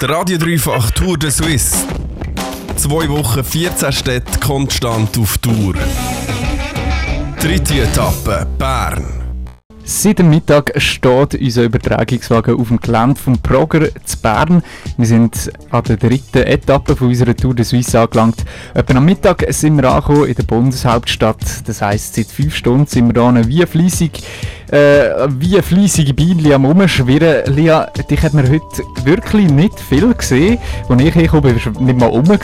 Der Radio Dreifach Tour de Suisse. Zwei Wochen, 14 Städte konstant auf Tour. Dritte Etappe, Bern. Seit dem Mittag steht unser Übertragungswagen auf dem Gelände vom Progrer zu Bern. Wir sind an der dritten Etappe von unserer Tour de Suisse angelangt. Etwa am Mittag sind wir angekommen in der Bundeshauptstadt. Das heisst, seit fünf Stunden sind wir hier wie fleissig äh, wie fleissige Bienen am Rumschwirren. Lia, dich hat man heute wirklich nicht viel gesehen. Als ich bin, warst du nicht mal rum. äh,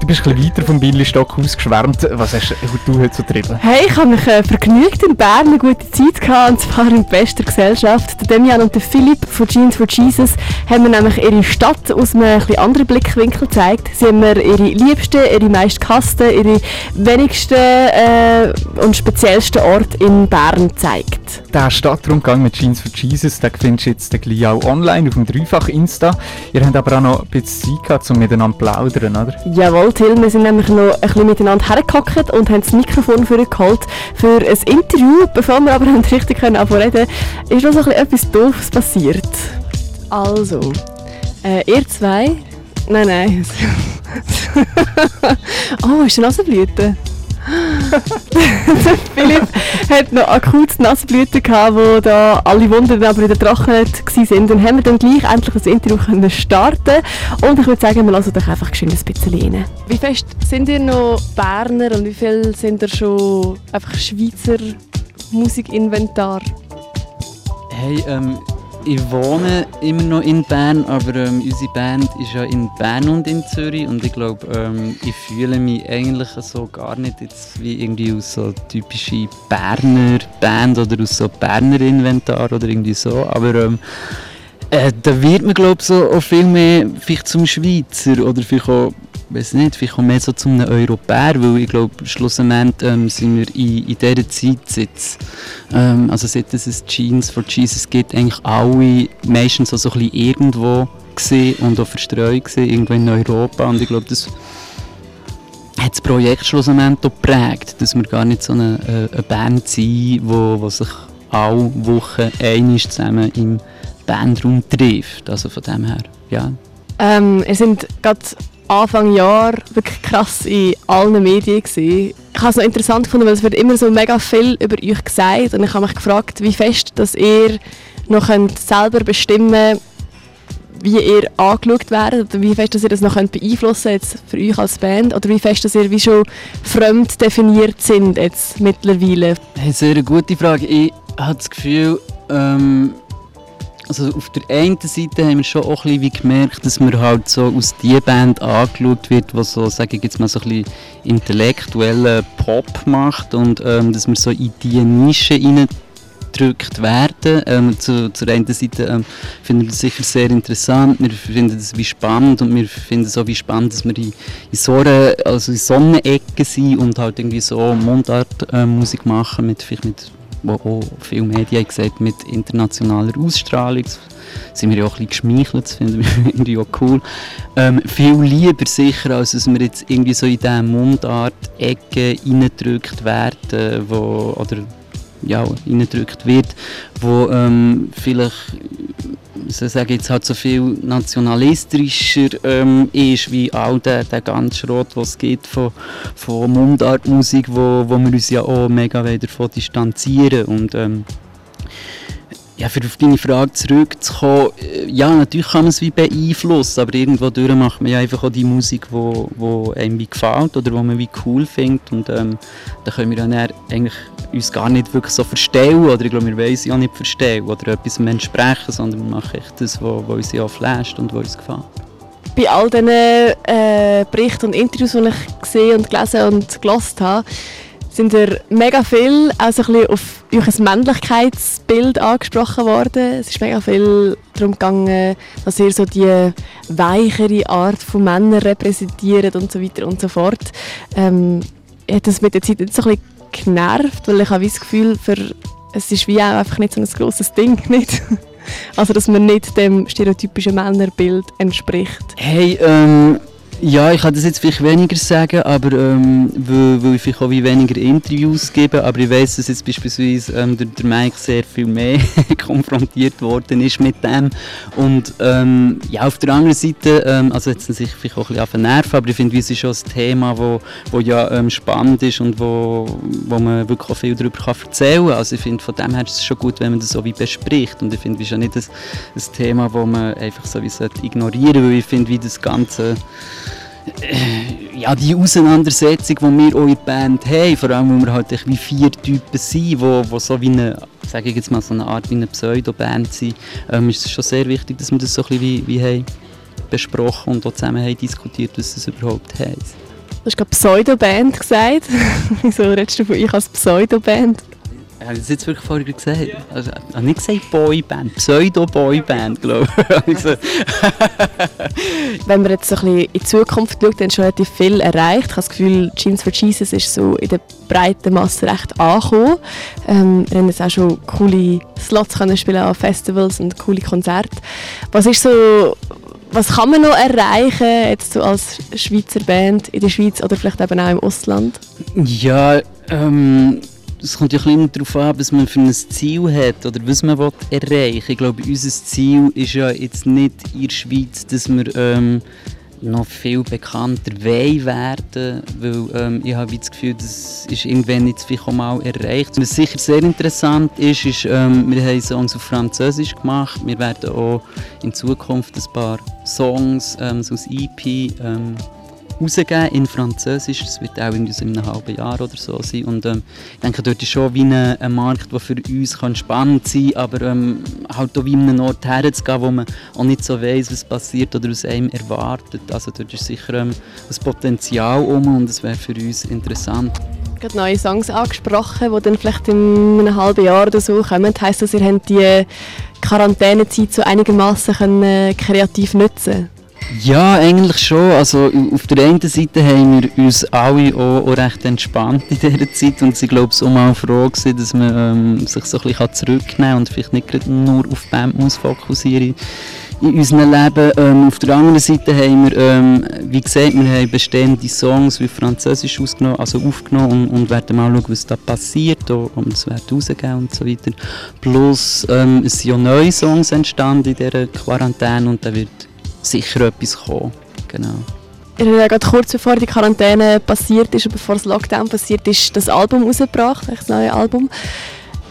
du bist ein bisschen weiter vom Bienenstock ausgeschwärmt. Was hast du heute so getrieben? Hey, ich habe mich äh, vergnügt in Bern, eine gute Zeit gehabt, und zwar in bester Gesellschaft. Der Demian und der Philipp von Jeans for Jesus haben mir nämlich ihre Stadt aus einem etwas anderen Blickwinkel gezeigt. Sie haben mir ihre liebsten, ihre meist gehassten, ihre wenigsten äh, und speziellsten Orte in Bern gezeigt gezeigt. Der Stadtrundgang mit Jeans for Jesus, den findest du jetzt gleich auch online auf dem Dreifach-Insta. Ihr habt aber auch noch ein bisschen Zeit gehabt, um miteinander zu plaudern, oder? Jawohl, Till, wir sind nämlich noch ein bisschen miteinander hergehockt und haben das Mikrofon für geholt für ein Interview. Bevor wir aber richtig können reden ist noch so ein bisschen etwas Doofes passiert. Also, äh, ihr zwei... Nein, nein. oh, ist eine Nasenblüte? Philipp hat noch akut Nassblüten gehabt, wo da alle Wunder aber wieder trocknet waren. Dann haben wir dann gleich endlich das Interview können starten und ich würde sagen, wir lassen doch einfach ein bisschen rein. Wie fest sind ihr noch Berner und wie viel sind ihr schon einfach Schweizer Musikinventar? Hey, ähm, ich wohne immer noch in Bern, aber ähm, unsere Band ist ja in Bern und in Zürich und ich glaube, ähm, ich fühle mich eigentlich so gar nicht jetzt wie irgendwie aus so typische Berner Band oder aus so Berner Inventar oder irgendwie so, aber ähm, äh, da wird man glaube ich so auch viel mehr vielleicht zum Schweizer oder vielleicht auch weiß nicht, vielleicht auch mehr so zu einem Europäer, weil ich glaube, schlussendlich ähm, sind wir in, in dieser Zeit jetzt, ähm, also seit es Jeans for Jesus gibt, eigentlich alle meistens so, so ein bisschen irgendwo und auch verstreut gesehen, irgendwo in Europa. Und ich glaube, das hat das Projekt schlussendlich geprägt, dass wir gar nicht so eine, äh, eine Band sind, wo, wo sich alle Wochen einmal zusammen im Bandraum trifft, also von dem her, ja. Ähm, es sind gerade Anfang Jahr wirklich krass in allen Medien gesehen. Ich habe es noch interessant gefunden, weil es wird immer so mega viel über euch gesagt und ich habe mich gefragt, wie fest, dass ihr noch könnt selber bestimmen wie ihr angeschaut werdet oder wie fest, dass ihr das noch könnt beeinflussen jetzt für euch als Band oder wie fest, dass ihr wie schon fremd definiert sind jetzt mittlerweile? Hey, sehr eine gute Frage. Ich habe das Gefühl, ähm, also auf der einen Seite haben wir schon auch ein bisschen gemerkt, dass man halt so aus die Band angeschaut wird, die so, sage ich jetzt mal, so ein bisschen intellektuellen Pop macht und ähm, dass wir so in diese Nische reingedrückt werden. Ähm, zu, zur einen Seite ähm, finden wir das sicher sehr interessant, wir finden das wie spannend und wir finden es auch wie spannend, dass wir in, in so einer, also in so einer Ecke sind und halt irgendwie so Mundartmusik äh, machen, mit, vielleicht mit wo auch viele Medien gesagt mit internationaler Ausstrahlung. sind wir ja auch ein bisschen geschmeichelt, das finden wir auch cool. Ähm, viel lieber sicher, als dass wir jetzt irgendwie so in diese Mundart-Ecke reingedrückt werden, wo, oder ja, reingedrückt wird, wo ähm, vielleicht so sage jetzt halt so viel nationalistischer ähm, ist, wie all der, der ganze Schrott, was es von, von Mundartmusik, wo, wo wir uns ja auch mega davon distanzieren. Und ähm, ja, für auf deine Frage zurückzukommen, äh, ja, natürlich kann man es wie beeinflussen, aber irgendwo durch macht man ja einfach auch die Musik, die wo, wo einem wie gefällt oder wo man wie cool findet und ähm, da können wir dann eigentlich uns gar nicht wirklich so verstellen oder ich glaube, wir wollen uns ja nicht verstellen oder etwas entsprechen, sondern wir machen echt das, was uns ja flasht und was uns gefällt. Bei all diesen äh, Berichten und Interviews, die ich gesehen und gelesen und gelesen habe, sind ihr mega viel also ein bisschen auf euer Männlichkeitsbild angesprochen worden. Es ist mega viel darum gegangen, dass ihr so die weichere Art von Männern repräsentiert und so weiter und so fort. Ähm, hat das mit der Zeit nicht so ein bisschen genervt, weil ich habe das Gefühl, für, es ist wie auch einfach nicht so ein grosses Ding, nicht? Also, dass man nicht dem stereotypischen Männerbild entspricht. Hey, ähm Ja, ich kann das jetzt vielleicht weniger sagen, aber ähm, weil, weil ich vielleicht auch weniger Interviews gebe, aber ich weiß, dass jetzt beispielsweise ähm, der, der Mike sehr viel mehr konfrontiert worden ist mit dem und ähm, ja, auf der anderen Seite, ähm, also jetzt sich vielleicht auch ein bisschen nerven, aber ich finde, es ist schon ein Thema, wo, wo ja ähm, spannend ist und wo, wo man wirklich auch viel darüber kann erzählen kann. Also ich finde, von dem her ist es schon gut, wenn man das so wie bespricht und ich finde, es ist ja nicht ein, ein Thema, das man einfach so wie ignorieren sollte, weil ich finde, wie das Ganze ja, die Auseinandersetzung, die wir in der Band haben, vor allem, weil wir halt wie vier Typen sind, wo, wo so wie eine, sage ich jetzt mal, so eine Art wie eine Pseudo-Band sind, ähm, ist es schon sehr wichtig, dass wir das so ein bisschen wie, wie haben besprochen und auch zusammen haben diskutiert, was das überhaupt heisst. Du hast gerade Pseudo-Band gesagt. Wieso redest du von ich als Pseudo-Band? Habe ich das jetzt wirklich vorher gesagt? Also, ich habe nicht gesagt Boyband, Pseudo-Boyband, glaube ich. Wenn man jetzt so ein bisschen in die Zukunft schaut, dann schon relativ viel erreicht. Ich habe das Gefühl, Jeans for Jesus ist so in der breiten Masse recht angekommen. Ähm, wir haben jetzt auch schon coole Slots können spielen an Festivals und coole Konzerte. Was ist so was kann man noch erreichen, jetzt so als Schweizer Band in der Schweiz oder vielleicht eben auch im Ausland? Ja, ähm, es kommt ja ein bisschen darauf an, was man für ein Ziel hat oder was man erreichen will. Ich glaube, unser Ziel ist ja jetzt nicht in der Schweiz, dass wir ähm, noch viel bekannter werden weil ähm, ich habe das Gefühl, das ist irgendwann jetzt vielleicht auch mal erreicht. Was sicher sehr interessant ist, ist, ähm, wir haben Songs auf Französisch gemacht. Wir werden auch in Zukunft ein paar Songs ähm, so als EP ähm, rausgeben in Französisch. Das wird auch in einem halben Jahr oder so sein. Und ähm, ich denke, dort ist schon wie ein, ein Markt, der für uns kann spannend sein kann, aber ähm, halt auch wie an einen Ort herzugehen, wo man auch nicht so weiß, was passiert oder was einem erwartet. Also dort ist sicher ähm, das Potenzial um und es wäre für uns interessant. Gerade neue Songs angesprochen, die dann vielleicht in einem halben Jahr oder so kommen. Heißt das, ihr habt die Quarantänezeit so einigermaßen äh, kreativ nutzen ja, eigentlich schon. Also auf der einen Seite haben wir uns alle auch, auch recht entspannt in dieser Zeit und sie glaube so mal froh gewesen, dass man ähm, sich so ein bisschen zurücknehmen kann und vielleicht nicht nur auf die Band muss fokussieren in unserem Leben. Ähm, auf der anderen Seite haben wir, ähm, wie gesagt, wir haben bestehende Songs wie Französisch ausgenommen, also aufgenommen und, und werden mal schauen, was da passiert und es wird rausgehen und so weiter. Plus ähm, es sind ja neue Songs entstanden in dieser Quarantäne und da wird sicher etwas kommen. Genau. Ihr habt ja gerade kurz bevor die Quarantäne passiert ist, bevor das Lockdown passiert ist, das Album rausgebracht, das neue Album.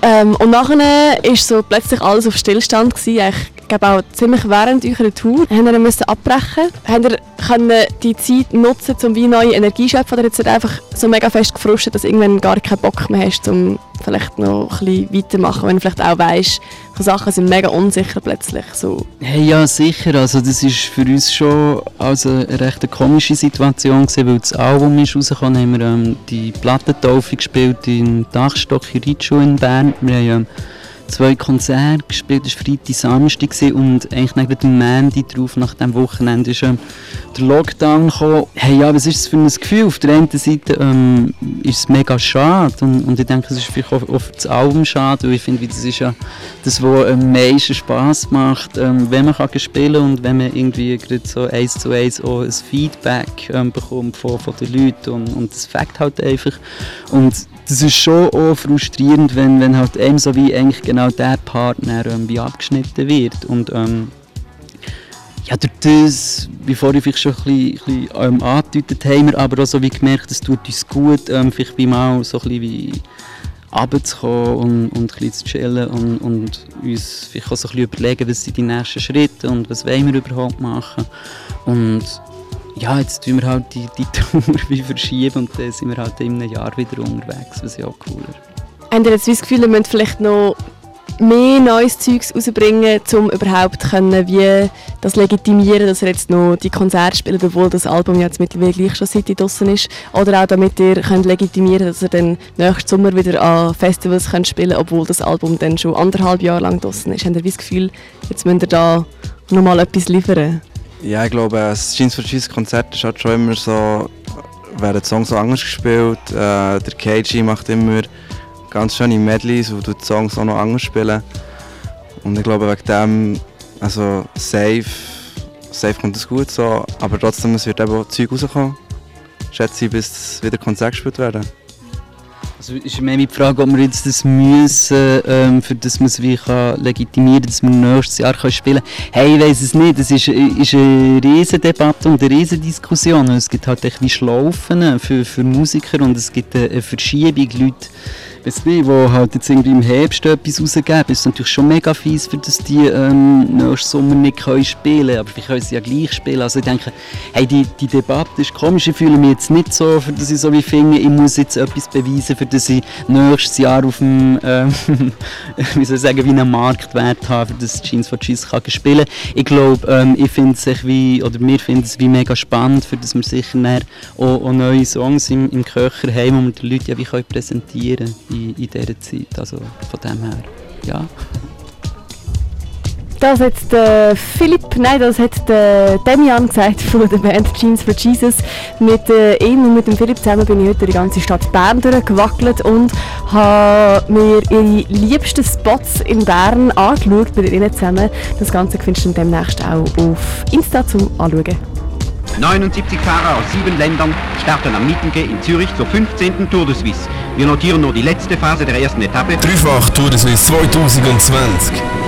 Ähm, und nachher ist so plötzlich alles auf Stillstand gewesen. Ich glaube auch ziemlich während eurer Tour. Haben wir abbrechen. Haben ihr können die Zeit nutzen, um wie neue Energie zu schöpfen? Oder jetzt einfach so mega fest gefrustet, dass du irgendwann gar keinen Bock mehr hast, um vielleicht noch ein bisschen weitermachen, wenn du vielleicht auch weißt, so Sachen sind mega unsicher plötzlich. So. Hey, ja, sicher. Also das ist für uns schon also eine recht komische Situation gewesen, weil das Album ist rausgekommen, haben wir ähm, die Plattentaufe gespielt im Dachstock in Ritschuh in Bern. Wir haben ähm, zwei Konzerte gespielt, das war Freitag, Samstag und eigentlich nach dem Mandy drauf, nach dem Wochenende ist ähm, der Lockdown gekommen. Hey, ja, was ist das für ein Gefühl? Auf der einen Seite ähm, ist es mega schade und, und ich denke, es ist vielleicht auch, auch für das Album schade, weil ich finde, das ist ja das, was am meisten Spass macht, ähm, wenn man kann spielen und wenn man irgendwie gerade so eins zu eins auch ein Feedback ähm, bekommt von, von den Leuten und, und das fängt halt einfach und das ist schon auch frustrierend, wenn, wenn halt einem so wie eigentlich genau der Partner ähm, abgeschnitten wird. Und ähm, ja, durch das, wie vorhin schon ein bisschen, ein bisschen ähm, angedeutet, haben wir aber auch so wie gemerkt, es tut uns gut, ähm, vielleicht wie mal so ein bisschen wie runterzukommen und, und ein bisschen zu chillen und, und uns vielleicht auch so ein bisschen überlegen, was sind die nächsten Schritte und was wollen wir überhaupt machen. Und ja, jetzt tun wir halt die, die Tour wie verschieben und dann sind wir halt in einem Jahr wieder unterwegs, was ja auch cooler. Habt ihr jetzt das Gefühl, ihr müsst vielleicht noch mehr neues Zeugs rausbringen, um überhaupt können, wie das legitimieren, dass ihr jetzt noch die Konzerte spielt, obwohl das Album jetzt mittlerweile gleich schon seit draußen ist, oder auch damit ihr könnt legitimieren, dass ihr dann nächsten Sommer wieder an Festivals könnt spielen, obwohl das Album dann schon anderthalb Jahre lang draußen ist. Habt ihr das Gefühl, jetzt müsst ihr da noch mal etwas liefern? Ja, ich glaube, das Jeans for Jesus Konzert ist halt schon immer so, werden die Songs so anders gespielt. Äh, der KG macht immer ganz schöne Medleys, wo die Songs auch noch anders spielen. Und ich glaube, wegen dem, also safe, safe kommt es gut so, aber trotzdem, es wird eben auch Zeug rauskommen. Schätze ich, bis wieder Konzerte gespielt werden. Also ist mehr die Frage, ob wir jetzt das müssen, ähm, für das man es wie kann legitimieren kann, dass wir nächstes Jahr können spielen können. Hey, ich weiß es nicht. Das ist, ist eine riesen Debatte und eine riesen Diskussion. Es gibt halt echt wie Schlaufen für, für Musiker und es gibt eine Verschiebung. Leute weiß nicht, die halt jetzt irgendwie im Herbst etwas rausgeben. Ist natürlich schon mega fies, für dass die ähm, nächsten Sommer nicht können spielen. Aber wir können sie ja gleich spielen. Also ich denke, hey, die, die Debatte ist komisch. Ich fühle mich jetzt nicht so, für dass ich so wie finde, ich muss jetzt etwas beweisen, für dass ich nächstes Jahr auf dem, ähm, wie soll ich sagen, wie einen Marktwert habe, für dass Jeans for Cheese kann spielen Ich glaube, ähm, ich finde es wie, oder wir finden es wie mega spannend, für dass wir sicher auch, auch neue Songs im, im Köcher haben, die wir den Leuten ja wie können präsentieren können in, in dieser Zeit. Also von dem her, ja. Das hat der Philipp, nein, das hat der Demian gesagt von der Band Jeans for Jesus. Mit äh, ihm und mit dem Philipp zusammen bin ich heute die ganze Stadt Bern durchgewackelt und habe mir ihre liebsten Spots in Bern angeschaut mit ihnen zusammen. Das Ganze findest du demnächst auch auf Insta zum Anschauen. 79 Fahrer aus sieben Ländern starten am Mittenge in Zürich zur 15. Tour de Suisse. Wir notieren nur die letzte Phase der ersten Etappe. Dreifach Tour de Suisse 2020.